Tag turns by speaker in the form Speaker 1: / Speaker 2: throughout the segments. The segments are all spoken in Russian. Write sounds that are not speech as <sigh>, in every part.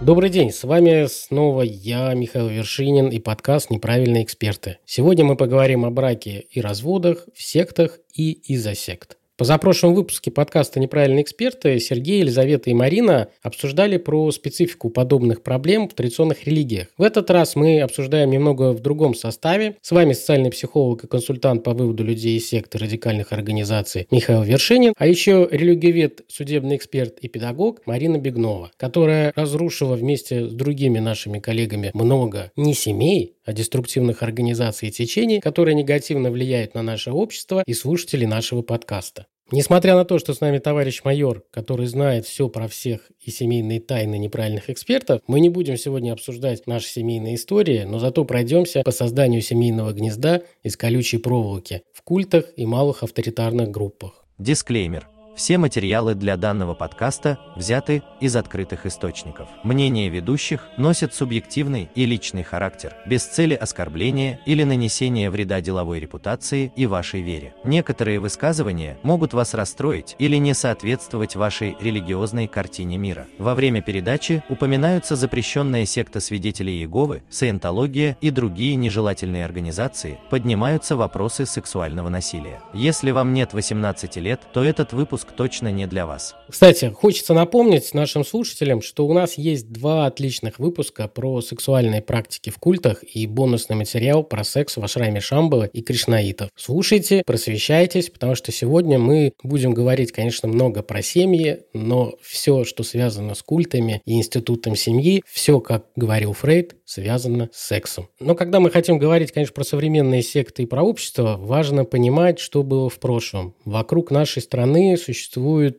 Speaker 1: Добрый день, с вами снова я, Михаил Вершинин и подкаст «Неправильные эксперты». Сегодня мы поговорим о браке и разводах, в сектах и из-за сект. Позапрошлом выпуске подкаста «Неправильные эксперты» Сергей, Елизавета и Марина обсуждали про специфику подобных проблем в традиционных религиях. В этот раз мы обсуждаем немного в другом составе. С вами социальный психолог и консультант по выводу людей из секты радикальных организаций Михаил Вершинин, а еще религиовед, судебный эксперт и педагог Марина Бегнова, которая разрушила вместе с другими нашими коллегами много не семей, а деструктивных организаций и течений, которые негативно влияют на наше общество и слушателей нашего подкаста. Несмотря на то, что с нами товарищ майор, который знает все про всех и семейные тайны неправильных экспертов, мы не будем сегодня обсуждать наши семейные истории, но зато пройдемся по созданию семейного гнезда из колючей проволоки в культах и малых авторитарных группах.
Speaker 2: Дисклеймер. Все материалы для данного подкаста взяты из открытых источников. Мнения ведущих носят субъективный и личный характер, без цели оскорбления или нанесения вреда деловой репутации и вашей вере. Некоторые высказывания могут вас расстроить или не соответствовать вашей религиозной картине мира. Во время передачи упоминаются запрещенная секта свидетелей Иеговы, саентология и другие нежелательные организации, поднимаются вопросы сексуального насилия. Если вам нет 18 лет, то этот выпуск точно не для вас.
Speaker 1: Кстати, хочется напомнить нашим слушателям, что у нас есть два отличных выпуска про сексуальные практики в культах и бонусный материал про секс в ашраме Шамбала и Кришнаитов. Слушайте, просвещайтесь, потому что сегодня мы будем говорить, конечно, много про семьи, но все, что связано с культами и институтом семьи, все, как говорил Фрейд, связано с сексом. Но когда мы хотим говорить, конечно, про современные секты и про общество, важно понимать, что было в прошлом. Вокруг нашей страны существует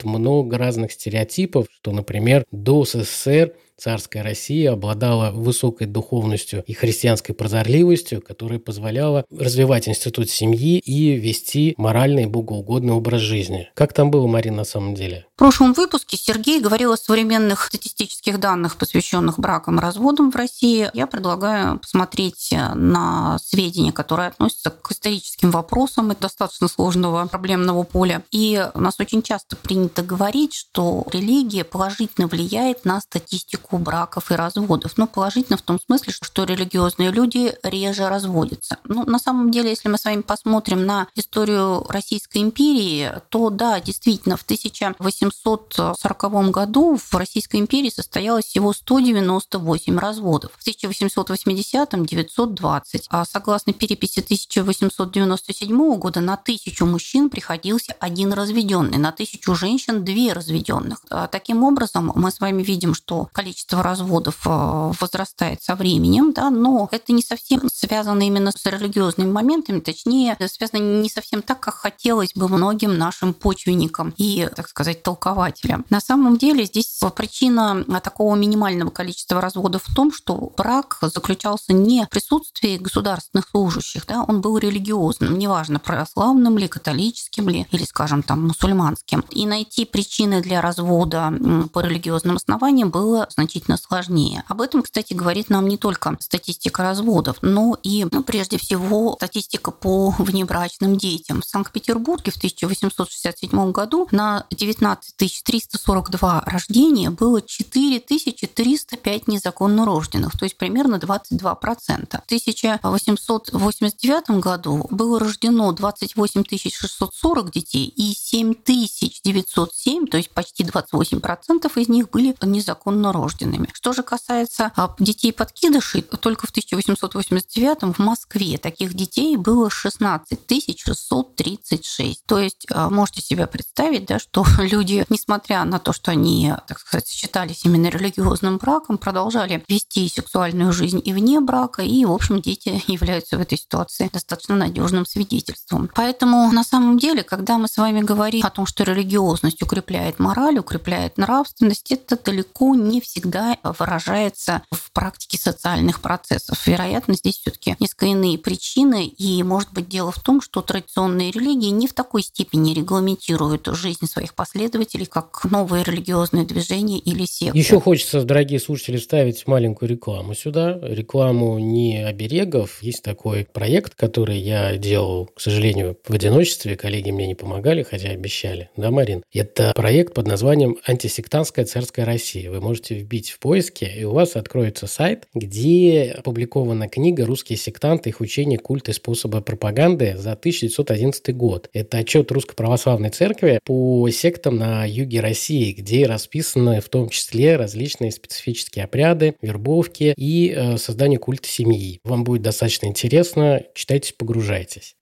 Speaker 1: много разных стереотипов, что, например, до СССР царская Россия обладала высокой духовностью и христианской прозорливостью, которая позволяла развивать институт семьи и вести моральный и богоугодный образ жизни. Как там было, Марина, на самом деле?
Speaker 3: В прошлом выпуске Сергей говорил о современных статистических данных, посвященных бракам и разводам в России. Я предлагаю посмотреть на сведения, которые относятся к историческим вопросам это достаточно сложного проблемного поля. И у нас очень часто принято говорить, что религия положительно влияет на статистику статистику браков и разводов. Ну, положительно в том смысле, что религиозные люди реже разводятся. Ну, на самом деле, если мы с вами посмотрим на историю Российской империи, то да, действительно, в 1840 году в Российской империи состоялось всего 198 разводов. В 1880-м 920. А согласно переписи 1897 года на тысячу мужчин приходился один разведенный, на тысячу женщин две разведенных. А таким образом, мы с вами видим, что количество количество разводов э, возрастает со временем, да, но это не совсем связано именно с религиозными моментами, точнее, связано не совсем так, как хотелось бы многим нашим почвенникам и, так сказать, толкователям. На самом деле здесь причина такого минимального количества разводов в том, что брак заключался не в присутствии государственных служащих, да, он был религиозным, неважно, православным ли, католическим ли, или, скажем, там, мусульманским. И найти причины для развода по религиозным основаниям было значительно сложнее. Об этом, кстати, говорит нам не только статистика разводов, но и, ну, прежде всего, статистика по <laughs> внебрачным детям. В Санкт-Петербурге в 1867 году на 19 342 рождения было 4305 незаконно рожденных, то есть примерно 22%. В 1889 году было рождено 28 640 детей и 7907, то есть почти 28% из них были незаконно рождены новорожденными. Что же касается а, детей подкидышей, только в 1889 в Москве таких детей было 16 636. То есть а, можете себе представить, да, что <laughs> люди, несмотря на то, что они, так сказать, считались именно религиозным браком, продолжали вести сексуальную жизнь и вне брака, и, в общем, дети <laughs> являются в этой ситуации достаточно надежным свидетельством. Поэтому на самом деле, когда мы с вами говорим о том, что религиозность укрепляет мораль, укрепляет нравственность, это далеко не всегда всегда выражается в практике социальных процессов. Вероятно, здесь все-таки несколько иные причины, и может быть дело в том, что традиционные религии не в такой степени регламентируют жизнь своих последователей, как новые религиозные движения или секты.
Speaker 1: Еще хочется, дорогие слушатели, вставить маленькую рекламу сюда. Рекламу не оберегов. Есть такой проект, который я делал, к сожалению, в одиночестве. Коллеги мне не помогали, хотя обещали. Да, Марин? Это проект под названием «Антисектантская царская Россия». Вы можете вбить в поиске, и у вас откроется сайт, где опубликована книга «Русские сектанты, их учения, культы, способы пропаганды» за 1911 год. Это отчет Русской Православной Церкви по сектам на юге России, где расписаны в том числе различные специфические обряды, вербовки и э, создание культа семьи. Вам будет достаточно интересно. Читайте, погружайтесь.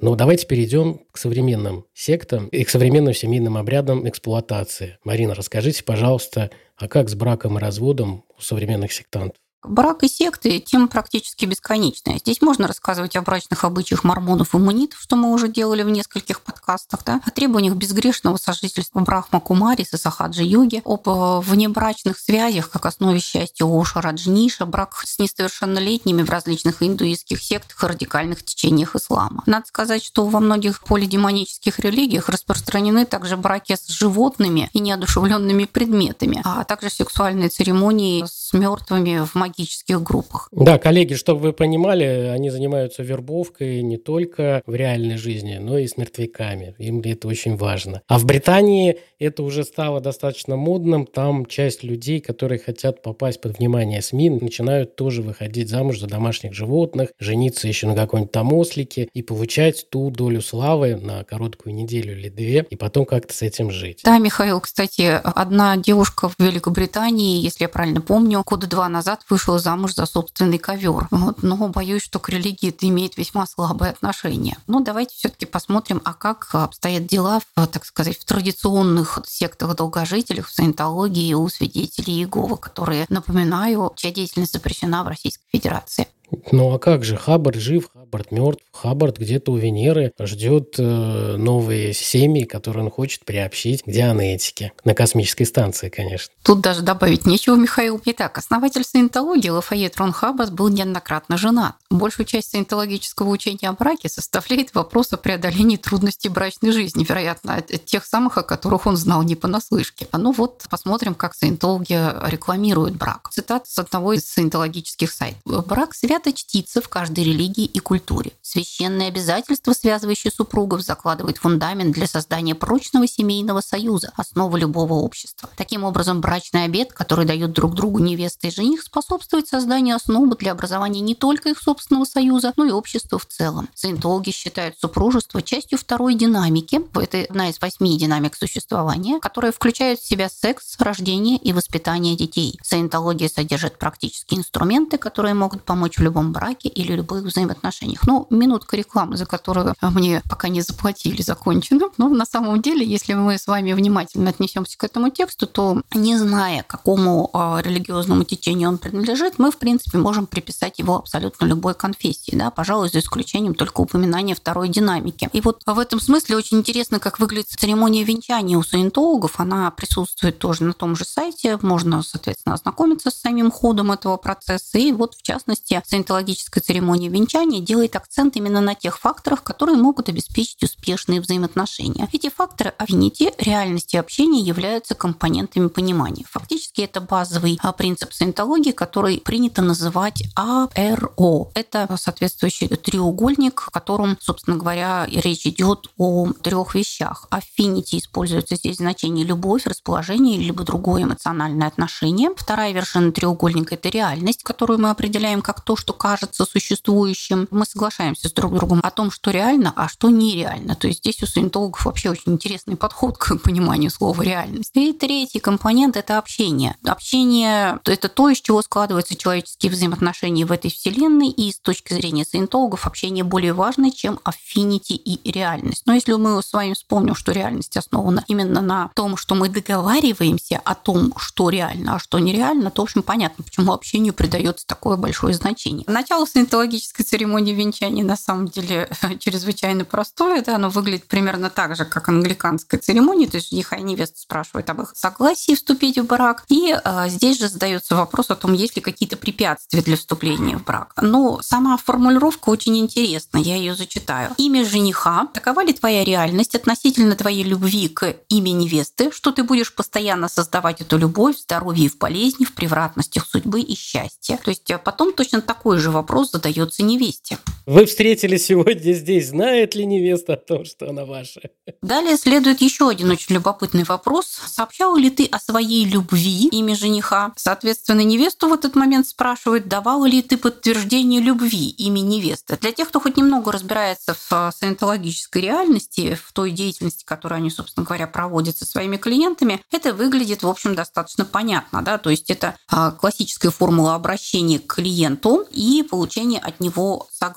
Speaker 1: Но давайте перейдем к современным сектам и к современным семейным обрядам эксплуатации. Марина, расскажите, пожалуйста, а как с браком и разводом у современных сектантов?
Speaker 3: Брак и секты – тема практически бесконечная. Здесь можно рассказывать о брачных обычаях мормонов и мунитов, что мы уже делали в нескольких подкастах, да? о требованиях безгрешного сожительства Брахма с Сахаджи йоги, об э, внебрачных связях как основе счастья Оша Раджниша, брак с несовершеннолетними в различных индуистских сектах и радикальных течениях ислама. Надо сказать, что во многих полидемонических религиях распространены также браки с животными и неодушевленными предметами, а также сексуальные церемонии с мертвыми в магии магических группах.
Speaker 1: Да, коллеги, чтобы вы понимали, они занимаются вербовкой не только в реальной жизни, но и с мертвяками. Им это очень важно. А в Британии это уже стало достаточно модным. Там часть людей, которые хотят попасть под внимание СМИ, начинают тоже выходить замуж за домашних животных, жениться еще на какой-нибудь там ослике и получать ту долю славы на короткую неделю или две, и потом как-то с этим жить.
Speaker 3: Да, Михаил, кстати, одна девушка в Великобритании, если я правильно помню, года два назад вышла вышла замуж за собственный ковер. Вот, но боюсь, что к религии это имеет весьма слабое отношение. Но давайте все-таки посмотрим, а как обстоят дела, в, так сказать, в традиционных сектах долгожителей, в саентологии у свидетелей Иеговы, которые, напоминаю, чья деятельность запрещена в Российской Федерации.
Speaker 1: Ну а как же, Хаббард жив, Хаббард мертв, Хаббард где-то у Венеры ждет э, новые семьи, которые он хочет приобщить к дианетике. На космической станции, конечно.
Speaker 3: Тут даже добавить нечего, Михаил. Итак, основатель саентологии Лафайет Рон Хаббас был неоднократно женат. Большую часть саентологического учения о браке составляет вопрос о преодолении трудностей брачной жизни, вероятно, тех самых, о которых он знал не понаслышке. Ну вот, посмотрим, как саентология рекламирует брак. Цитата с одного из саентологических сайтов. «Брак свято чтится в каждой религии и культуре. Священные обязательства, связывающие супругов, закладывают фундамент для создания прочного семейного союза, основу любого общества. Таким образом, брачный обет, который дают друг другу невеста и жених, способствует созданию основы для образования не только их собственного союза, но и общества в целом. Саентологи считают супружество частью второй динамики. Это одна из восьми динамик существования, которая включает в себя секс, рождение и воспитание детей. Саентология содержит практические инструменты, которые могут помочь в любом браке или любых взаимоотношениях. Ну, минутка рекламы, за которую мне пока не заплатили, закончена. Но на самом деле, если мы с вами внимательно отнесемся к этому тексту, то не зная, какому а, религиозному течению он принадлежит, мы, в принципе, можем приписать его абсолютно любой конфессии, да, пожалуй, за исключением только упоминания второй динамики. И вот в этом смысле очень интересно, как выглядит церемония венчания у саентологов. Она присутствует тоже на том же сайте. Можно, соответственно, ознакомиться с самим ходом этого процесса. И вот, в частности, саентологическая церемония венчания делает акцент именно на тех факторах, которые могут обеспечить успешные взаимоотношения. Эти факторы аффинити, реальности общения являются компонентами понимания. Фактически это базовый а, принцип саентологии, который принято называть АРО это соответствующий треугольник, в котором, собственно говоря, речь идет о трех вещах. Affinity используется здесь значение любовь, расположение, либо другое эмоциональное отношение. Вторая вершина треугольника – это реальность, которую мы определяем как то, что кажется существующим. Мы соглашаемся с друг другом о том, что реально, а что нереально. То есть здесь у саентологов вообще очень интересный подход к <laughs> пониманию слова реальность. И третий компонент – это общение. Общение – это то, из чего складываются человеческие взаимоотношения в этой вселенной, и с точки зрения саентологов общение более важно, чем аффинити и реальность. Но если мы с вами вспомним, что реальность основана именно на том, что мы договариваемся о том, что реально, а что нереально, то, в общем, понятно, почему общению придается такое большое значение. Начало саентологической церемонии венчания на самом деле <laughs> чрезвычайно простое. Да? Оно выглядит примерно так же, как англиканская церемония. То есть жениха и невеста спрашивают об их согласии вступить в брак. И а, здесь же задается вопрос о том, есть ли какие-то препятствия для вступления в брак. Но сама формулировка очень интересна. Я ее зачитаю. Имя жениха. Такова ли твоя реальность относительно твоей любви к имени невесты, что ты будешь постоянно создавать эту любовь в здоровье и в болезни, в превратностях судьбы и счастья. То есть а потом точно такой же вопрос задается невесте.
Speaker 1: Вы встретили сегодня здесь, знает ли невеста о том, что она ваша?
Speaker 3: Далее следует еще один очень любопытный вопрос. Сообщала ли ты о своей любви имя жениха? Соответственно, невесту в этот момент спрашивают, давала ли ты подтверждение любви имя невесты. Для тех, кто хоть немного разбирается в а, саентологической реальности, в той деятельности, которую они, собственно говоря, проводят со своими клиентами, это выглядит, в общем, достаточно понятно. Да? То есть это а, классическая формула обращения к клиенту и получения от него согласия.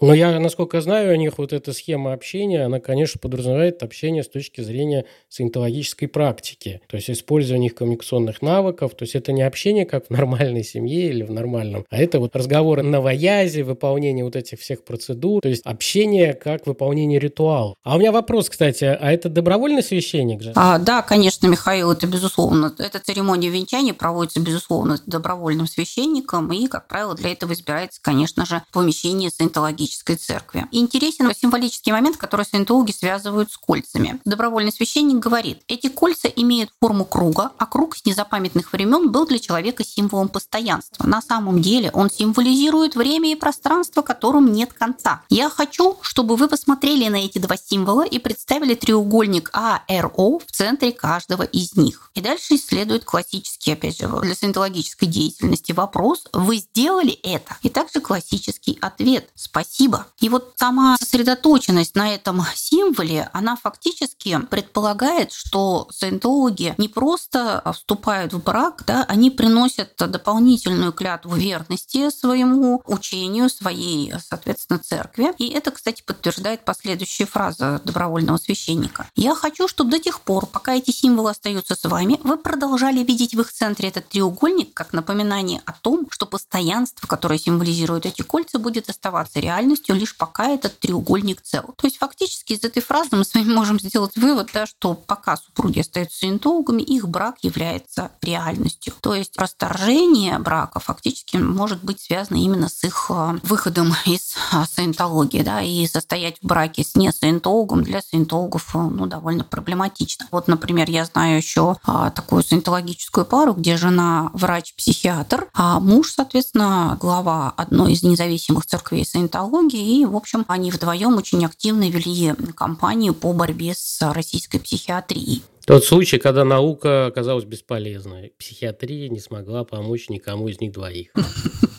Speaker 1: Но я, насколько знаю, у них вот эта схема общения, она, конечно, подразумевает общение с точки зрения саентологической практики. То есть использование их коммуникационных навыков. То есть это не общение, как в нормальной семье или в нормальном, а это вот разговоры на воязе, выполнение вот этих всех процедур. То есть общение как выполнение ритуала. А у меня вопрос, кстати, а это добровольный священник же?
Speaker 3: А, да, конечно, Михаил, это безусловно. Эта церемония венчания проводится, безусловно, добровольным священником, и, как правило, для этого избирается, конечно же, помещение саентологической католической церкви. интересен символический момент, который саентологи связывают с кольцами. Добровольный священник говорит, эти кольца имеют форму круга, а круг с незапамятных времен был для человека символом постоянства. На самом деле он символизирует время и пространство, которым нет конца. Я хочу, чтобы вы посмотрели на эти два символа и представили треугольник АРО в центре каждого из них. И дальше исследует классический, опять же, для саентологической деятельности вопрос, вы сделали это? И также классический ответ. Спасибо спасибо. И вот сама сосредоточенность на этом символе, она фактически предполагает, что саентологи не просто вступают в брак, да, они приносят дополнительную клятву верности своему учению, своей, соответственно, церкви. И это, кстати, подтверждает последующая фраза добровольного священника. «Я хочу, чтобы до тех пор, пока эти символы остаются с вами, вы продолжали видеть в их центре этот треугольник как напоминание о том, что постоянство, которое символизирует эти кольца, будет оставаться реальностью лишь пока этот треугольник цел. То есть фактически из этой фразы мы с вами можем сделать вывод, да, что пока супруги остаются саентологами, их брак является реальностью. То есть расторжение брака фактически может быть связано именно с их э, выходом из э, саентологии. Да, и состоять в браке с не саентологом для саентологов э, ну, довольно проблематично. Вот, например, я знаю еще такую саентологическую пару, где жена врач-психиатр, а муж, соответственно, глава одной из независимых церквей саентологии, психологии. И, в общем, они вдвоем очень активно вели кампанию по борьбе с российской психиатрией.
Speaker 1: Тот случай, когда наука оказалась бесполезной. Психиатрия не смогла помочь никому из них двоих. <laughs>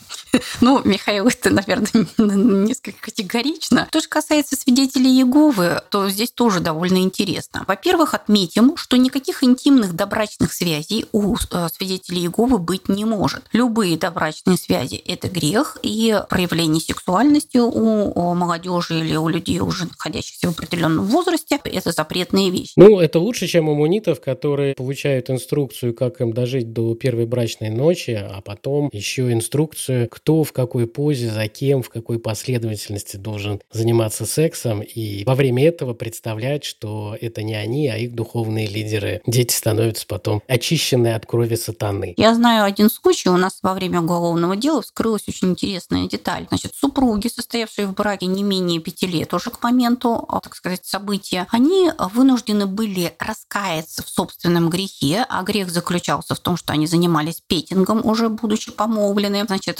Speaker 3: Ну, Михаил, это, наверное, <laughs> несколько категорично. Что же касается свидетелей Иеговы, то здесь тоже довольно интересно. Во-первых, отметим, что никаких интимных добрачных связей у э, свидетелей Иеговы быть не может. Любые добрачные связи – это грех, и проявление сексуальности у молодежи или у людей, уже находящихся в определенном возрасте, это запретная вещь.
Speaker 1: Ну, это лучше, чем у мунитов, которые получают инструкцию, как им дожить до первой брачной ночи, а потом еще инструкцию, кто в какой позе, за кем, в какой последовательности должен заниматься сексом, и во время этого представлять, что это не они, а их духовные лидеры. Дети становятся потом очищенные от крови сатаны.
Speaker 3: Я знаю один случай, у нас во время уголовного дела вскрылась очень интересная деталь. Значит, супруги, состоявшие в браке не менее пяти лет уже к моменту, а, так сказать, события, они вынуждены были раскаяться в собственном грехе, а грех заключался в том, что они занимались петингом, уже будучи помолвлены. Значит,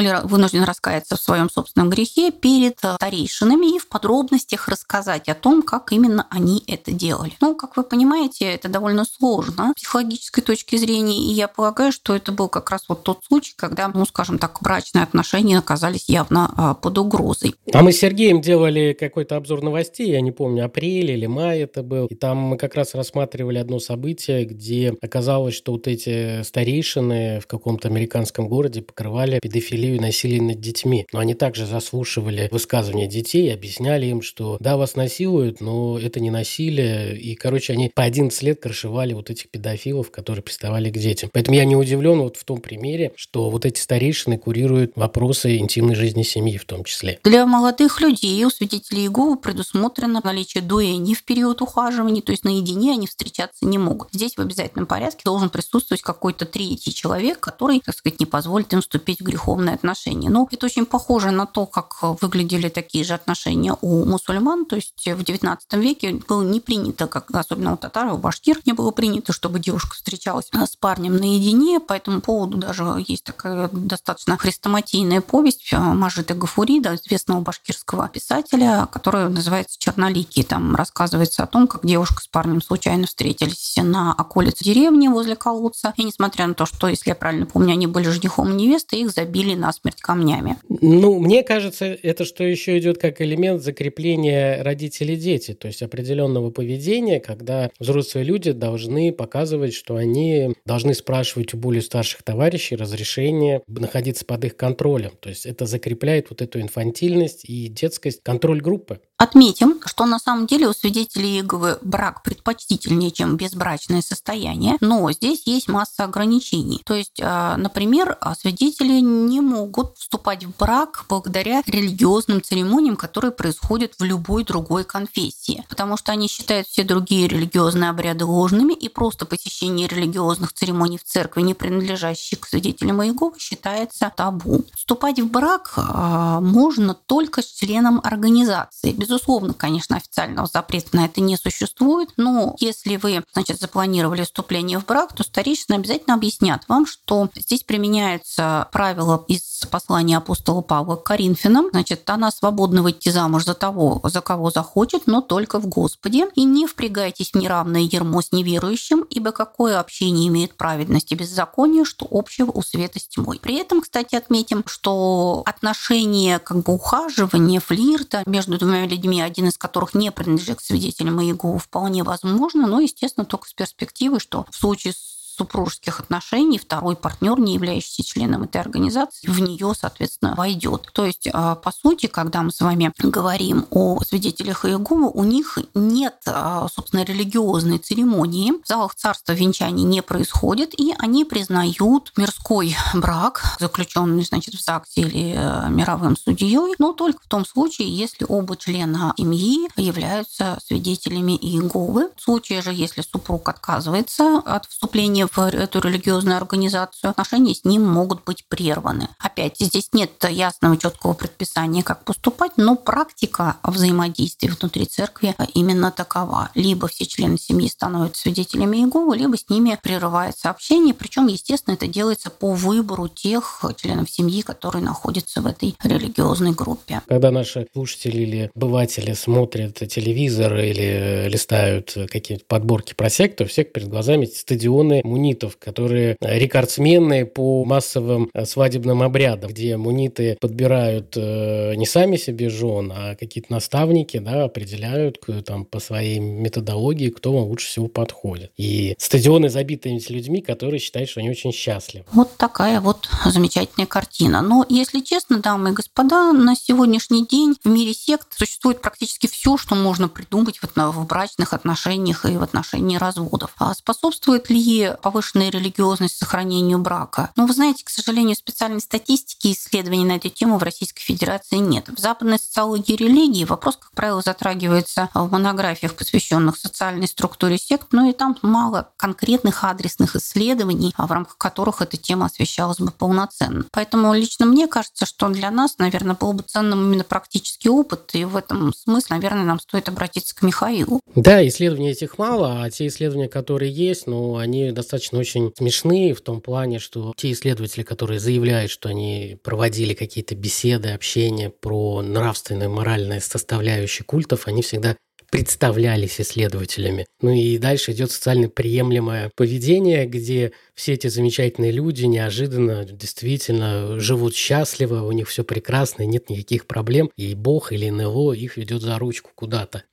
Speaker 3: были вынуждены раскаяться в своем собственном грехе перед э, старейшинами и в подробностях рассказать о том, как именно они это делали. Ну, как вы понимаете, это довольно сложно с психологической точки зрения, и я полагаю, что это был как раз вот тот случай, когда, ну, скажем так, брачные отношения оказались явно а, под угрозой.
Speaker 1: А мы с Сергеем делали какой-то обзор новостей, я не помню, апрель или май это был, и там мы как раз рассматривали одно событие, где оказалось, что вот эти старейшины в каком-то американском городе покрывали педофилию идею насилия над детьми. Но они также заслушивали высказывания детей, объясняли им, что да, вас насилуют, но это не насилие. И, короче, они по 11 лет крышевали вот этих педофилов, которые приставали к детям. Поэтому я не удивлен вот в том примере, что вот эти старейшины курируют вопросы интимной жизни семьи в том числе.
Speaker 3: Для молодых людей у свидетелей Иеговы предусмотрено наличие дуэни в период ухаживания, то есть наедине они встречаться не могут. Здесь в обязательном порядке должен присутствовать какой-то третий человек, который, так сказать, не позволит им вступить в греховные отношения. Но это очень похоже на то, как выглядели такие же отношения у мусульман. То есть в XIX веке было не принято, как особенно у татар, у башкир, не было принято, чтобы девушка встречалась с парнем наедине. По этому поводу даже есть такая достаточно хрестоматийная повесть Мажита Гафурида, известного башкирского писателя, которая называется «Черноликий». Там рассказывается о том, как девушка с парнем случайно встретились на околице деревни возле колодца. И несмотря на то, что, если я правильно помню, они были женихом и невестой, их забили насмерть камнями.
Speaker 1: Ну, мне кажется, это что еще идет как элемент закрепления родителей-дети, то есть определенного поведения, когда взрослые люди должны показывать, что они должны спрашивать у более старших товарищей разрешение находиться под их контролем. То есть это закрепляет вот эту инфантильность и детскость, контроль группы.
Speaker 3: Отметим, что на самом деле у свидетелей Иеговы брак предпочтительнее, чем безбрачное состояние, но здесь есть масса ограничений. То есть, а, например, свидетели не могут вступать в брак благодаря религиозным церемониям, которые происходят в любой другой конфессии, потому что они считают все другие религиозные обряды ложными, и просто посещение религиозных церемоний в церкви, не принадлежащих к свидетелям Иеговы, считается табу. Вступать в брак а, можно только с членом организации, без Безусловно, конечно, официального запрета на это не существует, но если вы, значит, запланировали вступление в брак, то старейшины обязательно объяснят вам, что здесь применяется правило из послания апостола Павла к Коринфянам. Значит, она свободна выйти замуж за того, за кого захочет, но только в Господе. И не впрягайтесь в неравное ермо с неверующим, ибо какое общение имеет праведность и беззаконие, что общего у света с тьмой. При этом, кстати, отметим, что отношения как бы ухаживания, флирта между двумя людьми, один из которых не принадлежит к свидетелям Иеговы, вполне возможно, но, естественно, только с перспективы, что в случае с супружеских отношений второй партнер, не являющийся членом этой организации, в нее, соответственно, войдет. То есть, а, по сути, когда мы с вами говорим о свидетелях Иеговы, у них нет, а, собственно, религиозной церемонии. В залах царства венчаний не происходит, и они признают мирской брак, заключенный, значит, в ЗАГСе или э, мировым судьей, но только в том случае, если оба члена семьи являются свидетелями Иеговы. В случае же, если супруг отказывается от вступления в эту религиозную организацию, отношения с ним могут быть прерваны. Опять, здесь нет ясного четкого предписания, как поступать, но практика взаимодействия внутри церкви именно такова. Либо все члены семьи становятся свидетелями Иеговы, либо с ними прерывается общение. Причем, естественно, это делается по выбору тех членов семьи, которые находятся в этой религиозной группе.
Speaker 1: Когда наши слушатели или обыватели смотрят телевизор или листают какие-то подборки про секту, всех перед глазами стадионы мунитов, которые рекордсмены по массовым э, свадебным обрядам, где муниты подбирают э, не сами себе жен, а какие-то наставники да, определяют там, по своей методологии, кто вам лучше всего подходит. И стадионы забиты этими людьми, которые считают, что они очень счастливы.
Speaker 3: Вот такая вот замечательная картина. Но, если честно, дамы и господа, на сегодняшний день в мире сект существует практически все, что можно придумать в брачных отношениях и в отношении разводов. А способствует ли повышенная религиозность сохранению брака. Но вы знаете, к сожалению, специальной статистики и исследований на эту тему в Российской Федерации нет. В западной социологии религии вопрос, как правило, затрагивается в монографиях, посвященных социальной структуре сект, но и там мало конкретных адресных исследований, в рамках которых эта тема освещалась бы полноценно. Поэтому лично мне кажется, что для нас, наверное, был бы ценным именно практический опыт, и в этом смысле, наверное, нам стоит обратиться к Михаилу.
Speaker 1: Да, исследований этих мало, а те исследования, которые есть, ну, они достаточно достаточно очень смешные в том плане, что те исследователи, которые заявляют, что они проводили какие-то беседы, общения про нравственное, моральное составляющее культов, они всегда представлялись исследователями. Ну и дальше идет социально приемлемое поведение, где все эти замечательные люди неожиданно действительно живут счастливо, у них все прекрасно, нет никаких проблем, и Бог или НЛО их ведет за ручку куда-то.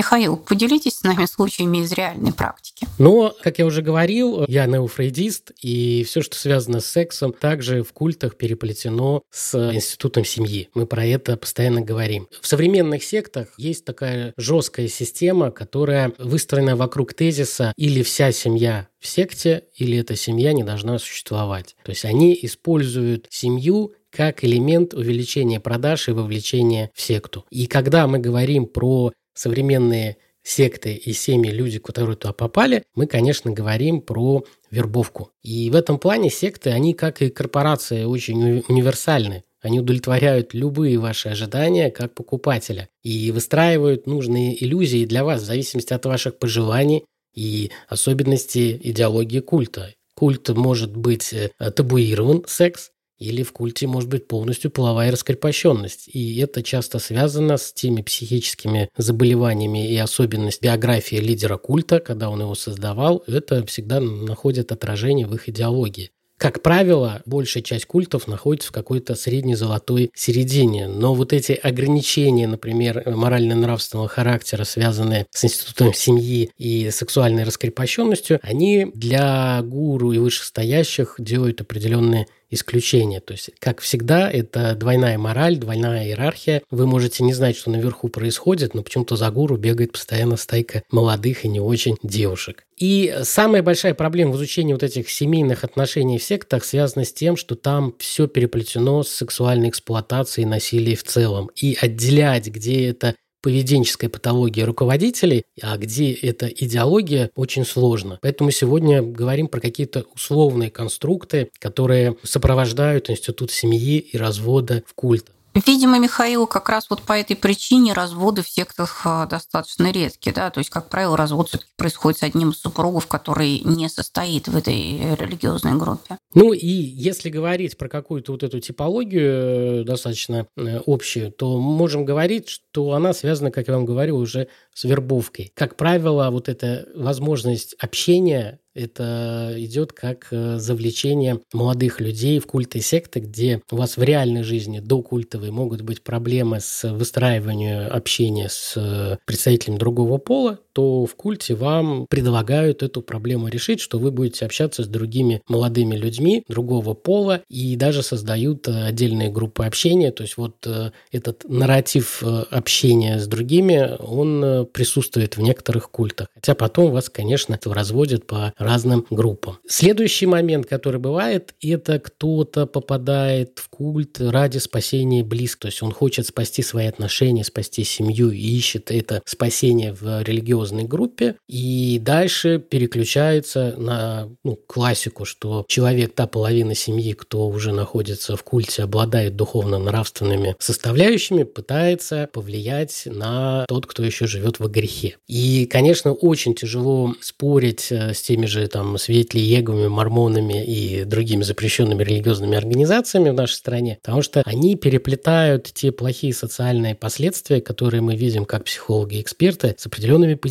Speaker 3: Михаил, поделитесь с нами случаями из реальной практики.
Speaker 1: Но, как я уже говорил, я неофрейдист, и все, что связано с сексом, также в культах переплетено с институтом семьи. Мы про это постоянно говорим. В современных сектах есть такая жесткая система, которая выстроена вокруг тезиса или вся семья в секте, или эта семья не должна существовать. То есть они используют семью как элемент увеличения продаж и вовлечения в секту. И когда мы говорим про современные секты и семьи, люди, которые туда попали, мы, конечно, говорим про вербовку. И в этом плане секты, они, как и корпорации, очень универсальны. Они удовлетворяют любые ваши ожидания как покупателя и выстраивают нужные иллюзии для вас в зависимости от ваших пожеланий и особенностей идеологии культа. Культ может быть э, табуирован, секс, или в культе может быть полностью половая раскрепощенность. И это часто связано с теми психическими заболеваниями и особенность биографии лидера культа, когда он его создавал. Это всегда находит отражение в их идеологии. Как правило, большая часть культов находится в какой-то средней золотой середине. Но вот эти ограничения, например, морально-нравственного характера, связанные с институтом семьи и сексуальной раскрепощенностью, они для гуру и вышестоящих делают определенные исключение. То есть, как всегда, это двойная мораль, двойная иерархия. Вы можете не знать, что наверху происходит, но почему-то за гуру бегает постоянно стайка молодых и не очень девушек. И самая большая проблема в изучении вот этих семейных отношений в сектах связана с тем, что там все переплетено с сексуальной эксплуатацией и насилием в целом. И отделять, где это поведенческая патология руководителей, а где эта идеология, очень сложно. Поэтому сегодня говорим про какие-то условные конструкты, которые сопровождают институт семьи и развода в культах.
Speaker 3: Видимо, Михаил, как раз вот по этой причине разводы в сектах а, достаточно редкие, да, то есть, как правило, развод все-таки происходит с одним из супругов, который не состоит в этой религиозной группе.
Speaker 1: Ну и если говорить про какую-то вот эту типологию э, достаточно э, общую, то можем говорить, что она связана, как я вам говорил, уже с вербовкой. Как правило, вот эта возможность общения это идет как э, завлечение молодых людей в культы секты, где у вас в реальной жизни до культовой могут быть проблемы с выстраиванием общения с э, представителем другого пола, то в культе вам предлагают эту проблему решить, что вы будете общаться с другими молодыми людьми другого пола и даже создают э, отдельные группы общения. То есть вот этот нарратив общения с другими, он присутствует в некоторых культах. Хотя потом вас, конечно, разводят по разным группам. Следующий момент, который бывает, это кто-то попадает в культ ради спасения близких. То есть он хочет спасти свои отношения, спасти семью и ищет это спасение в религиозной группе. И дальше переключается на ну, классику, что человек, та половина семьи, кто уже находится в культе, обладает духовно-нравственными составляющими, пытается повлиять на тот, кто еще живет во грехе. И, конечно, очень тяжело спорить э, с теми же там свидетели Еговыми, мормонами и другими запрещенными религиозными организациями в нашей стране, потому что они переплетают те плохие социальные последствия, которые мы видим как психологи и эксперты, с определенными позитивными.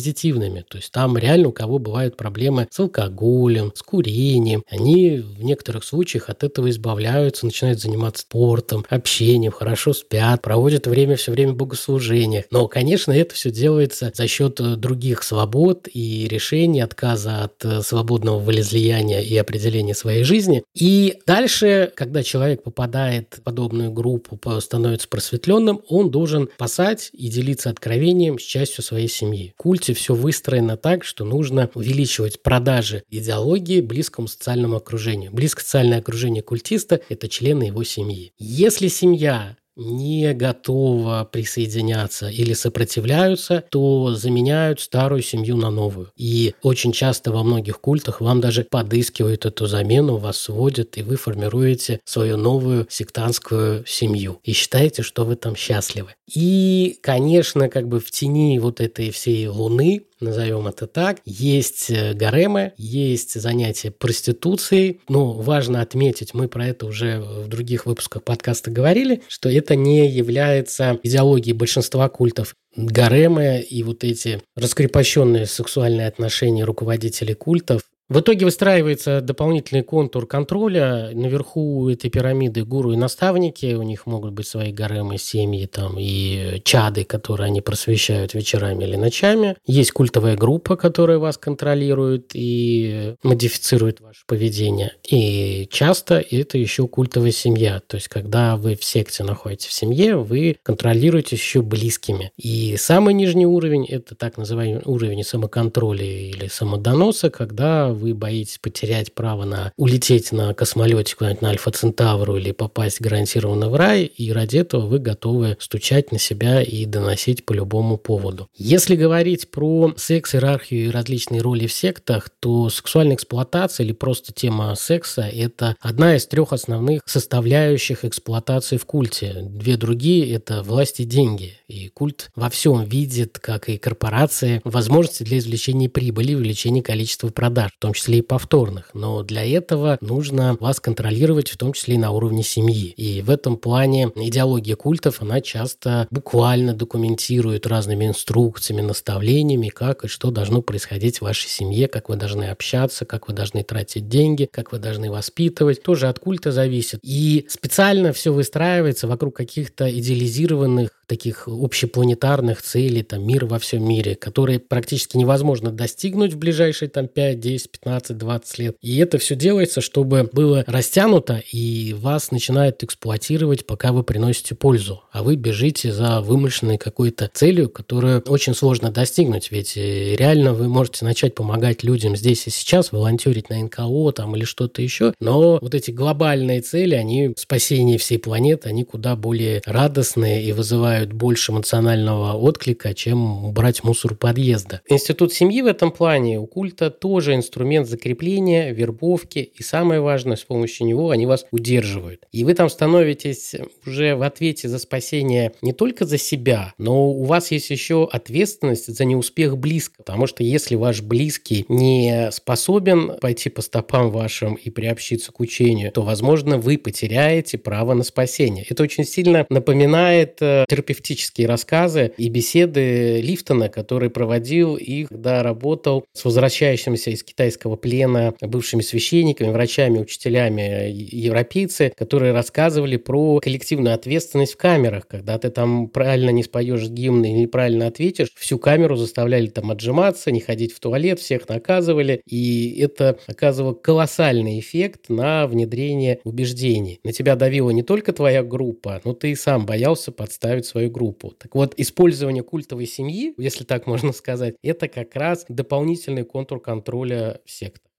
Speaker 1: То есть там реально у кого бывают проблемы с алкоголем, с курением. Они в некоторых случаях от этого избавляются, начинают заниматься спортом, общением, хорошо спят, проводят время все время в богослужениях. Но, конечно, это все делается за счет других свобод и решений, отказа от свободного волеизлияния и определения своей жизни. И дальше, когда человек попадает в подобную группу, становится просветленным, он должен спасать и делиться откровением с частью своей семьи. В культе все выстроено так, что нужно увеличивать продажи идеологии близкому социальному окружению. Близкое социальное окружение культиста – это члены его семьи. Если семья не готова присоединяться или сопротивляются, то заменяют старую семью на новую. И очень часто во многих культах вам даже подыскивают эту замену, вас сводят, и вы формируете свою новую сектантскую семью. И считаете, что вы там счастливы. И, конечно, как бы в тени вот этой всей луны назовем это так. Есть э, гаремы, есть занятия проституцией. Но важно отметить, мы про это уже в других выпусках подкаста говорили, что это не является идеологией большинства культов. Гаремы и вот эти раскрепощенные сексуальные отношения руководителей культов В итоге выстраивается дополнительный контур контроля. Наверху этой пирамиды гуру и наставники. У них могут быть свои гаремы, семьи там и чады, которые они просвещают вечерами или ночами. Есть культовая группа, которая вас контролирует и модифицирует ваше поведение. И часто это еще культовая семья. То есть, когда вы в секте находитесь в семье, вы контролируете еще близкими. И самый нижний уровень – это так называемый уровень самоконтроля или самодоноса, когда вы боитесь потерять право на улететь на космолете куда-нибудь на Альфа-Центавру или попасть гарантированно в рай, и ради этого вы готовы стучать на себя и доносить по любому поводу. Если говорить про секс, иерархию и различные роли в сектах, то сексуальная эксплуатация или просто тема секса – это одна из трех основных составляющих эксплуатации в культе. Две другие – это власть и деньги. И культ во всем видит, как и корпорации, возможности для извлечения прибыли, увеличения количества продаж, в том числе и повторных. Но для этого нужно вас контролировать, в том числе и на уровне семьи. И в этом плане идеология культов, она часто буквально документирует разными инструкциями, наставлениями, как и что должно происходить в вашей семье, как вы должны общаться, как вы должны тратить деньги, как вы должны воспитывать. Тоже от культа зависит. И специально все выстраивается вокруг каких-то идеализированных таких общепланетарных целей, там, мир во всем мире, которые практически невозможно достигнуть в ближайшие там 5, 10, 15, 20 лет. И это все делается, чтобы было растянуто, и вас начинают эксплуатировать, пока вы приносите пользу. А вы бежите за вымышленной какой-то целью, которую очень сложно достигнуть. Ведь э, реально вы можете начать помогать людям здесь и сейчас, волонтерить на НКО там или что-то еще, но вот эти глобальные цели, они спасение всей планеты, они куда более радостные и вызывают вызывают больше эмоционального отклика, чем убрать мусор подъезда. Институт семьи в этом плане у культа тоже инструмент закрепления, вербовки, и самое важное, с помощью него они вас удерживают. И вы там становитесь уже в ответе за спасение не только за себя, но у вас есть еще ответственность за неуспех близко. Потому что если ваш близкий не способен пойти по стопам вашим и приобщиться к учению, то, возможно, вы потеряете право на спасение. Это очень сильно напоминает э, терапевтическую терапевтические рассказы и беседы Лифтона, который проводил их, когда работал с возвращающимися из китайского плена бывшими священниками, врачами, учителями европейцы, которые рассказывали про коллективную ответственность в камерах. Когда ты там правильно не споешь гимн и неправильно ответишь, всю камеру заставляли там отжиматься, не ходить в туалет, всех наказывали. И это оказывало колоссальный эффект на внедрение убеждений. На тебя давила не только твоя группа, но ты и сам боялся подставить свою свою группу. Так вот, использование культовой семьи, если так можно сказать, это как раз дополнительный контур контроля секты.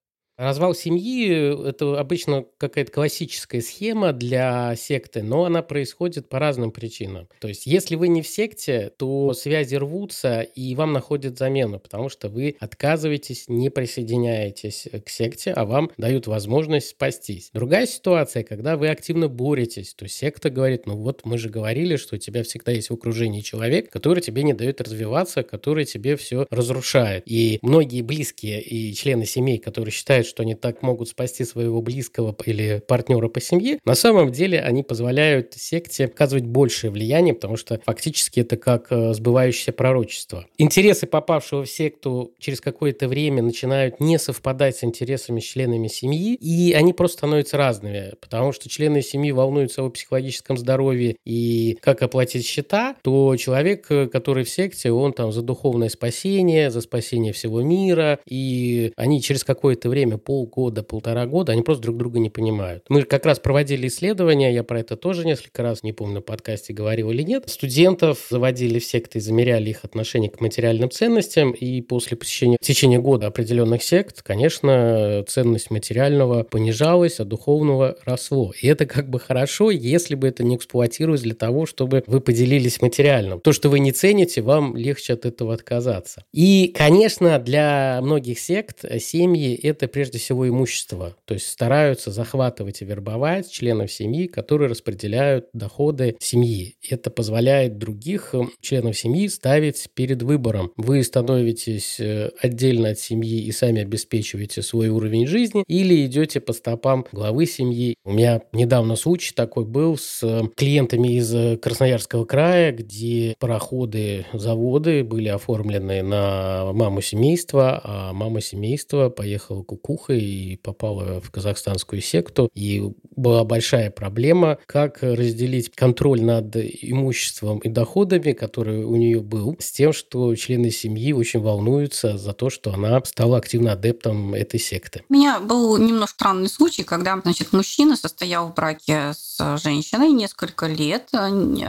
Speaker 1: Развал семьи – это обычно какая-то классическая схема для секты, но она происходит по разным причинам. То есть, если вы не в секте, то связи рвутся, и вам находят замену, потому что вы отказываетесь, не присоединяетесь к секте, а вам дают возможность спастись. Другая ситуация, когда вы активно боретесь, то секта говорит, ну вот мы же говорили, что у тебя всегда есть в окружении человек, который тебе не дает развиваться, который тебе все разрушает. И многие близкие и члены семей, которые считают, что они так могут спасти своего близкого или партнера по семье, на самом деле они позволяют секте оказывать большее влияние, потому что фактически это как э, сбывающееся пророчество. Интересы попавшего в секту через какое-то время начинают не совпадать с интересами членами семьи, и они просто становятся разными, потому что члены семьи волнуются о психологическом здоровье и как оплатить счета, то человек, э, который в секте, он там за духовное спасение, за спасение всего мира, и они через какое-то время полгода, полтора года, они просто друг друга не понимают. Мы как раз проводили исследования, я про это тоже несколько раз, не помню, на подкасте говорил или нет. Студентов заводили в секты замеряли их отношение к материальным ценностям, и после посещения в течение года определенных сект, конечно, ценность материального понижалась, а духовного росло. И это как бы хорошо, если бы это не эксплуатировалось для того, чтобы вы поделились материальным. То, что вы не цените, вам легче от этого отказаться. И, конечно, для многих сект семьи – это прежде прежде всего имущество. То есть стараются захватывать и вербовать членов семьи, которые распределяют доходы семьи. Это позволяет других э, членов семьи ставить перед выбором. Вы становитесь э, отдельно от семьи и сами обеспечиваете свой уровень жизни или идете по стопам главы семьи. У меня недавно случай такой был с э, клиентами из Красноярского края, где пароходы, заводы были оформлены на маму семейства, а мама семейства поехала к кликуха и попала в казахстанскую секту. И была большая проблема, как разделить контроль над имуществом и доходами, который у нее был, с тем, что члены семьи очень волнуются за то, что она стала активно адептом этой секты.
Speaker 3: У меня был немножко странный случай, когда, значит, мужчина состоял в браке с женщиной несколько лет,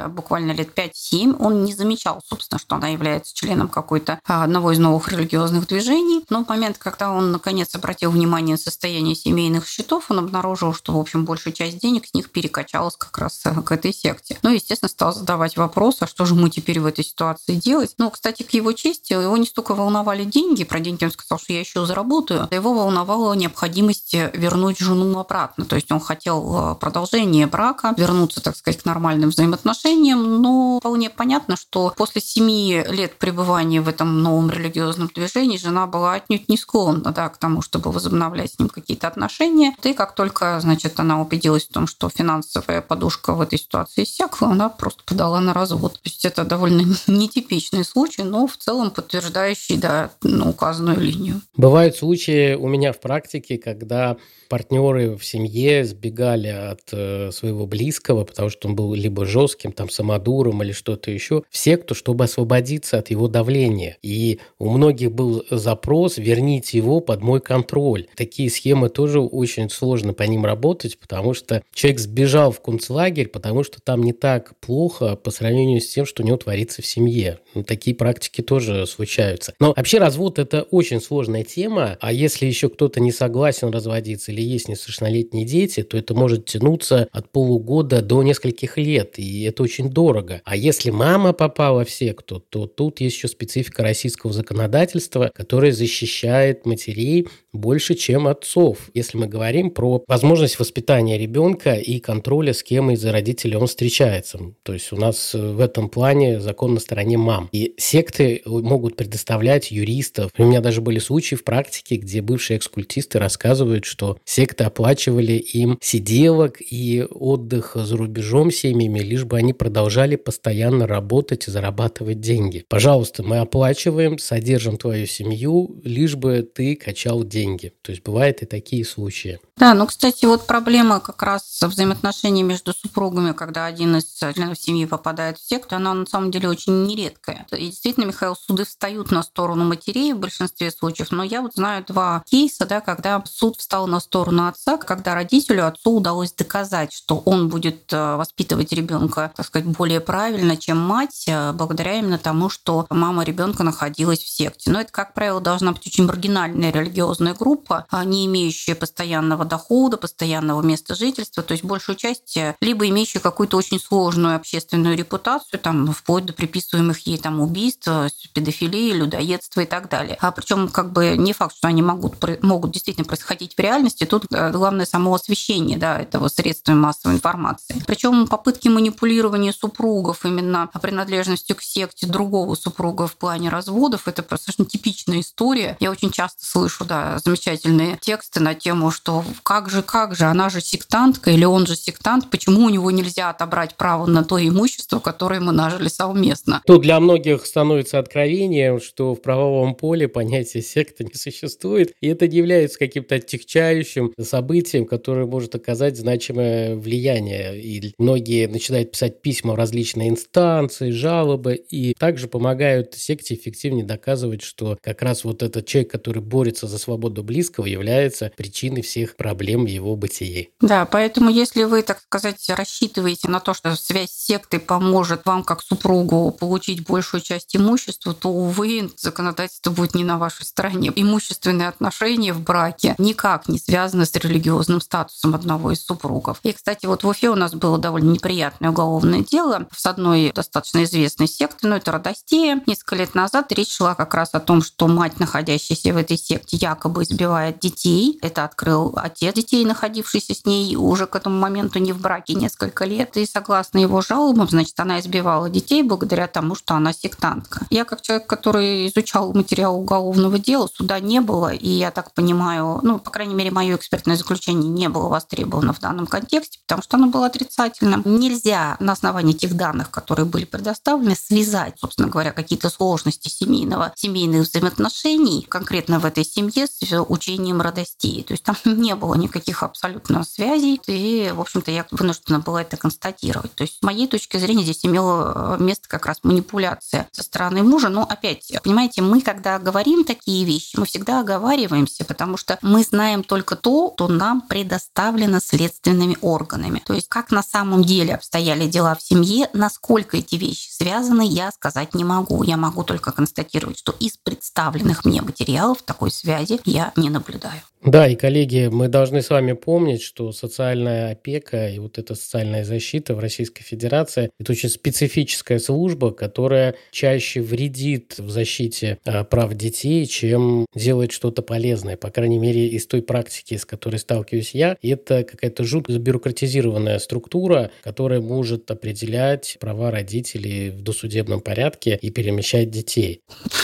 Speaker 3: буквально лет 5-7. Он не замечал, собственно, что она является членом какой-то а, одного из новых религиозных движений. Но в момент, когда он, наконец, обратил внимание состояние семейных счетов, он обнаружил, что, в общем, большая часть денег с них перекачалась как раз э, к этой секте. Ну, естественно, стал задавать вопрос, а что же ему теперь в этой ситуации делать? Ну, кстати, к его чести, его не столько волновали деньги, про деньги он сказал, что я еще заработаю, а его волновала необходимость вернуть жену обратно. То есть он хотел э, продолжения брака, вернуться, так сказать, к нормальным взаимоотношениям, но вполне понятно, что после семи лет пребывания в этом новом религиозном движении жена была отнюдь не склонна да, к тому, чтобы возобновлять с ним какие-то отношения. И как только, значит, она убедилась в том, что финансовая подушка в этой ситуации иссякла, она просто подала на развод. То есть это довольно <laughs> нетипичный случай, но в целом подтверждающий да, ну, указанную линию.
Speaker 1: Бывают случаи у меня в практике, когда партнеры в семье сбегали от э, своего близкого, потому что он был либо жестким, там, самодуром или что-то еще, в секту, чтобы освободиться от его давления. И у многих был запрос «верните его под мой контроль». Такие схемы тоже очень сложно по ним работать, потому что человек сбежал в концлагерь, потому что там не так плохо по сравнению с тем, что у него творится в семье. Ну, такие практики тоже случаются. Но вообще развод – это очень сложная тема, а если еще кто-то не согласен разводиться или есть несовершеннолетние дети, то это может тянуться от полугода до нескольких лет, и это очень дорого. А если мама попала в секту, то тут есть еще специфика российского законодательства, которое защищает матерей больше, чем отцов. Если мы говорим про возможность воспитания ребенка и контроля, с кем из родителей он встречается. То есть у нас в этом плане закон на стороне мам. И секты могут предоставлять юристов. У меня даже были случаи в практике, где бывшие экскультисты рассказывают, что секты оплачивали им сиделок и отдых за рубежом семьями, лишь бы они продолжали постоянно работать и зарабатывать деньги. Пожалуйста, мы оплачиваем, содержим твою семью, лишь бы ты качал деньги. То есть бывают и такие случаи.
Speaker 3: Да, ну, кстати, вот проблема как раз взаимоотношений между супругами, когда один из членов семьи попадает в секту, она на самом деле очень нередкая. И действительно, Михаил, суды встают на сторону матерей в большинстве случаев, но я вот знаю два кейса, да, когда суд встал на сторону отца, когда родителю, отцу удалось доказать, что он будет э, воспитывать ребенка, так сказать, более правильно, чем мать, э, благодаря именно тому, что мама ребенка находилась в секте. Но это, как правило, должна быть очень маргинальная религиозная группа, а не имеющая постоянного дохода, постоянного места жительства, то есть большую часть э, либо имеющая какую-то очень сложную общественную репутацию, там, вплоть до приписываемых ей там убийств, педофилии, людоедства и так далее. А причем как бы не факт, что они могут, могут действительно происходить в реальности, тут э, главное само освещение да, этого средства массовой информации. Причем попытки манипулирования супругов именно принадлежностью к секте другого супруга в плане разводов, это достаточно типичная история. Я очень часто слышу да, замечательные тексты на тему, что как же, как же, она же сектантка или он же сектант, почему у него нельзя отобрать право на то имущество, которое мы нажили совместно.
Speaker 1: Тут для многих становится откровением, что в правовом поле понятие секты не существует, и это не является каким-то отягчающим событием, которое может оказать значимое влияние. И многие начинают писать письма в различные инстанции, жалобы, и также помогают секте эффективнее доказывать, что как раз вот этот человек, который борется за свободу близкого, является причиной всех проблем в его бытии.
Speaker 3: Да, поэтому если вы, так сказать, рассчитываете на то, что связь с сектой поможет вам как супругу получить большую часть имущества, то, увы, законодательство будет не на вашей стороне. Имущественные отношения в браке никак не связаны с религиозным статусом одного из супругов. И, кстати, вот в Уфе у нас было довольно неприятное уголовное дело с одной достаточно известной секты, но это Родостея. Несколько лет назад речь шла как раз о том, что мать, находящаяся в этой секте, якобы избивает детей. Это открыл отец детей, находившийся с ней уже к этому моменту не в браке несколько лет. И согласно его жалобам, значит, она избивала детей благодаря тому, что она сектантка. Я как человек, который изучал материал уголовного дела, суда не было, и я так понимаю, ну, по крайней мере, мое экспертное заключение не было востребовано в данном контексте, потому что оно было отрицательным. Нельзя на основании тех данных, которые были предоставлены, связать, собственно говоря, какие-то сложности семейного, семейных взаимоотношений конкретно в этой семье с учением родостей. То есть там <laughs> не было никаких абсолютно связей, и, в общем-то, я вынуждена была это констатировать. То есть с моей точки зрения здесь имела э, место как раз манипуляция со стороны мужа. Но опять, понимаете, мы, когда говорим такие вещи, мы всегда оговариваемся, потому что мы знаем только то, что нам предоставлено следственными органами. То есть как на самом деле обстояли дела в семье, насколько эти вещи связаны, я сказать не могу. Я могу только констатировать, что из представленных мне материалов такой связи я не наблюдаю.
Speaker 1: Да, и, коллеги, мы должны с вами помнить, что социальная опека и вот эта социальная защита в Российской Федерации – это очень специфическая служба, которая чаще вредит в защите а, прав детей, чем делает что-то полезное. По крайней мере, из той практики, с которой сталкиваюсь я, это какая-то жутко забюрократизированная структура, которая может определять права родителей в досудебном порядке и перемещать детей.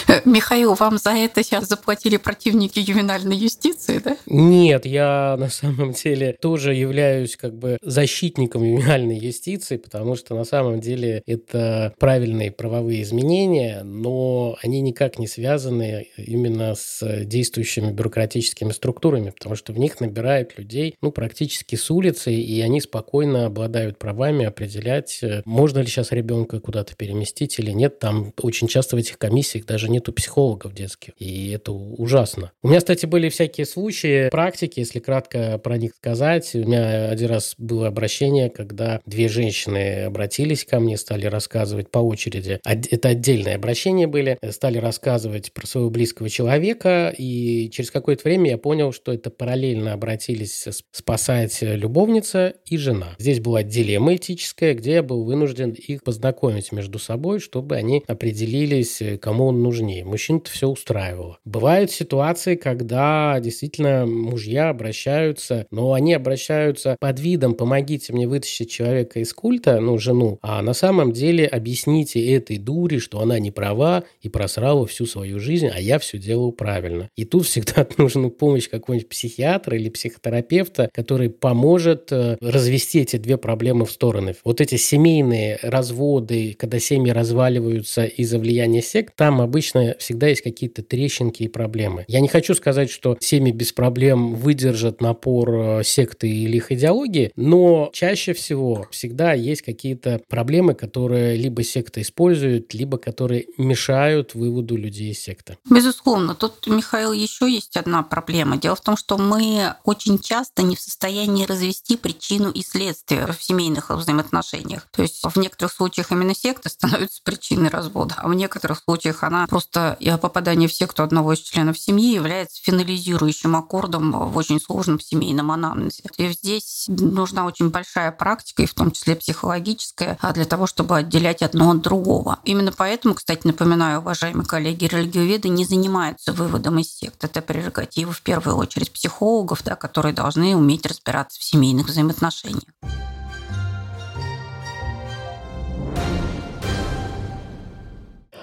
Speaker 1: <laughs>
Speaker 3: Михаил, вам за это сейчас заплатили противники ювенальной юстиции, да?
Speaker 1: Нет, я на самом деле тоже являюсь как бы защитником ювенальной юстиции, потому что на самом деле это правильные правовые изменения, но они никак не связаны именно с действующими бюрократическими структурами, потому что в них набирают людей ну, практически с улицы, и они спокойно обладают правами определять, можно ли сейчас ребенка куда-то переместить или нет. Там очень часто в этих комиссиях даже нету психологов детских, и это ужасно. У меня, кстати, были всякие случаи, практики, если кратко про них сказать, у меня один раз было обращение, когда две женщины обратились ко мне, стали рассказывать по очереди. Это отдельные обращения были. Стали рассказывать про своего близкого человека, и через какое-то время я понял, что это параллельно обратились спасать любовница и жена. Здесь была дилемма этическая, где я был вынужден их познакомить между собой, чтобы они определились, кому он нужнее. Мужчин-то все устраивало. Бывают ситуации, когда действительно действительно мужья обращаются, но они обращаются под видом «помогите мне вытащить человека из культа», ну, жену, а на самом деле объясните этой дуре, что она не права и просрала всю свою жизнь, а я все делаю правильно. И тут всегда <laughs> нужна помощь какого-нибудь психиатра или психотерапевта, который поможет э, развести эти две проблемы в стороны. Вот эти семейные разводы, когда семьи разваливаются из-за влияния сект, там обычно всегда есть какие-то трещинки и проблемы. Я не хочу сказать, что семьи без проблем выдержат напор э, секты или их идеологии, но чаще всего всегда есть какие-то проблемы, которые либо секта использует, либо которые мешают выводу людей из секты.
Speaker 3: Безусловно. Тут, Михаил, еще есть одна проблема. Дело в том, что мы очень часто не в состоянии развести причину и следствие в семейных взаимоотношениях. То есть в некоторых случаях именно секта становится причиной развода, а в некоторых случаях она просто попадание в секту одного из членов семьи является финализирующим аккордом в очень сложном семейном анамнезе. И здесь нужна очень большая практика, и в том числе психологическая, а для того, чтобы отделять одно от другого. Именно поэтому, кстати, напоминаю, уважаемые коллеги, религиоведы не занимаются выводом из сект. Это прерогатива в первую очередь психологов, да, которые должны уметь разбираться в семейных взаимоотношениях.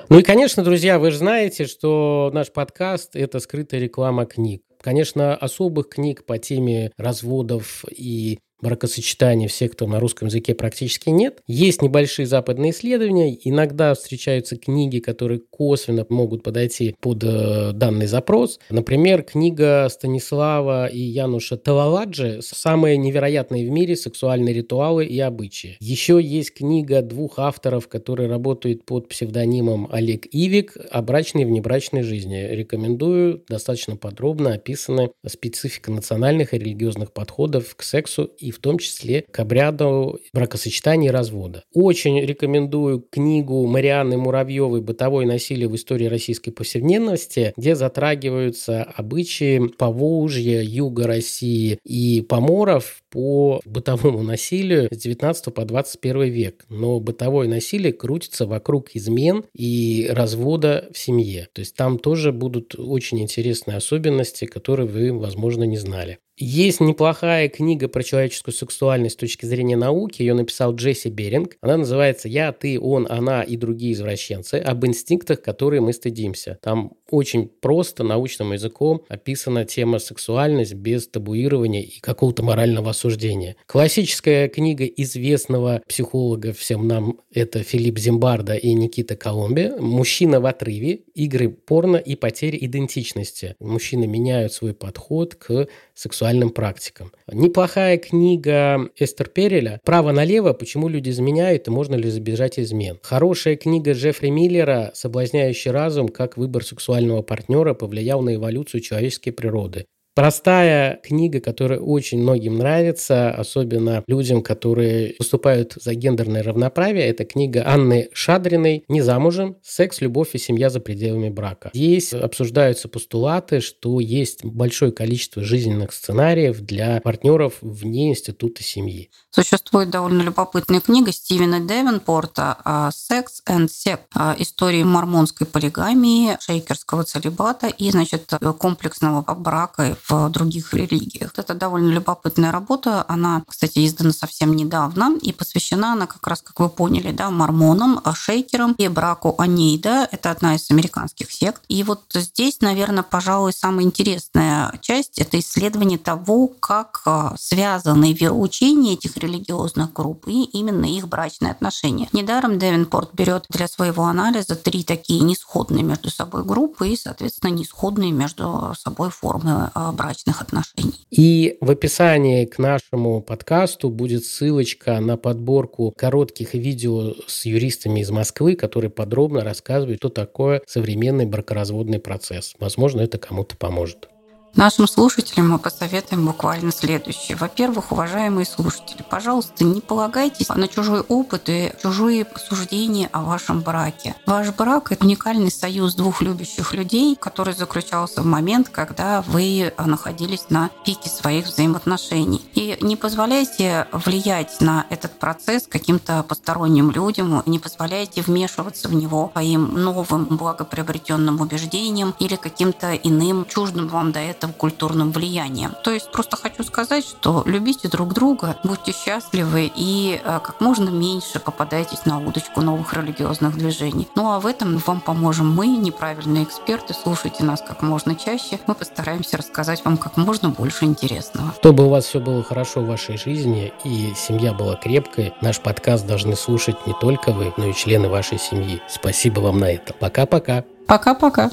Speaker 1: Ну и, конечно, друзья, вы же знаете, что наш подкаст – это скрытая реклама книг. Конечно, особых книг по теме разводов и бракосочетаний в кто на русском языке практически нет. Есть небольшие западные исследования, иногда встречаются книги, которые косвенно могут подойти под э, данный запрос. Например, книга Станислава и Януша Талаладжи «Самые невероятные в мире сексуальные ритуалы и обычаи». Еще есть книга двух авторов, которые работают под псевдонимом Олег Ивик о брачной и внебрачной жизни. Рекомендую, достаточно подробно описана специфика национальных и религиозных подходов к сексу и в том числе к обряду бракосочетания и развода. Очень рекомендую книгу Марианны Муравьевой «Бытовое насилие в истории российской повседневности», где затрагиваются обычаи Поволжья, Юга России и поморов по бытовому насилию с 19 по 21 век. Но бытовое насилие крутится вокруг измен и развода в семье. То есть там тоже будут очень интересные особенности, которые вы, возможно, не знали. Есть неплохая книга про человеческую сексуальность с точки зрения науки. Ее написал Джесси Беринг. Она называется «Я, ты, он, она и другие извращенцы. Об инстинктах, которые мы стыдимся». Там очень просто научным языком описана тема сексуальность без табуирования и какого-то морального осуждения. Классическая книга известного психолога всем нам это Филипп Зимбарда и Никита Коломби «Мужчина в отрыве. Игры порно и потеря идентичности». Мужчины меняют свой подход к сексуальным практикам. Неплохая книга Эстер Переля «Право налево. Почему люди изменяют и можно ли забежать измен». Хорошая книга Джеффри Миллера «Соблазняющий разум. Как выбор сексуального партнера повлиял на эволюцию человеческой природы». Простая книга, которая очень многим нравится, особенно людям, которые выступают за гендерное равноправие. Это книга Анны Шадриной «Не замужем. Секс, любовь и семья за пределами брака». Здесь обсуждаются постулаты, что есть большое количество жизненных сценариев для партнеров вне института семьи.
Speaker 3: Существует довольно любопытная книга Стивена Девенпорта «Секс and Sect. Истории мормонской полигамии, шейкерского целебата и, значит, комплексного брака в других религиях. Это довольно любопытная работа. Она, кстати, издана совсем недавно и посвящена она как раз, как вы поняли, да, мормонам, шейкерам и браку Анейда. Это одна из американских сект. И вот здесь, наверное, пожалуй, самая интересная часть – это исследование того, как а, связаны вероучения этих религиозных групп и именно их брачные отношения. Недаром Девинпорт берет для своего анализа три такие несходные между собой группы и, соответственно, несходные между собой формы а, брачных отношений.
Speaker 1: И в описании к нашему подкасту будет ссылочка на подборку коротких видео с юристами из Москвы, которые подробно рассказывают, что такое современный бракоразводный процесс. Возможно, это кому-то поможет.
Speaker 3: Нашим слушателям мы посоветуем буквально следующее. Во-первых, уважаемые слушатели, пожалуйста, не полагайтесь на чужой опыт и чужие суждения о вашем браке. Ваш брак – это уникальный союз двух любящих людей, который заключался в момент, когда вы находились на пике своих взаимоотношений. И не позволяйте влиять на этот процесс каким-то посторонним людям, не позволяйте вмешиваться в него своим новым благоприобретенным убеждением или каким-то иным чуждым вам до этого этом культурным влиянием. То есть просто хочу сказать, что любите друг друга, будьте счастливы и э, как можно меньше попадайтесь на удочку новых религиозных движений. Ну а в этом вам поможем мы, неправильные эксперты. Слушайте нас как можно чаще. Мы постараемся рассказать вам как можно больше интересного.
Speaker 1: Чтобы у вас все было хорошо в вашей жизни и семья была крепкой, наш подкаст должны слушать не только вы, но и члены вашей семьи. Спасибо вам на это. Пока-пока.
Speaker 3: Пока-пока.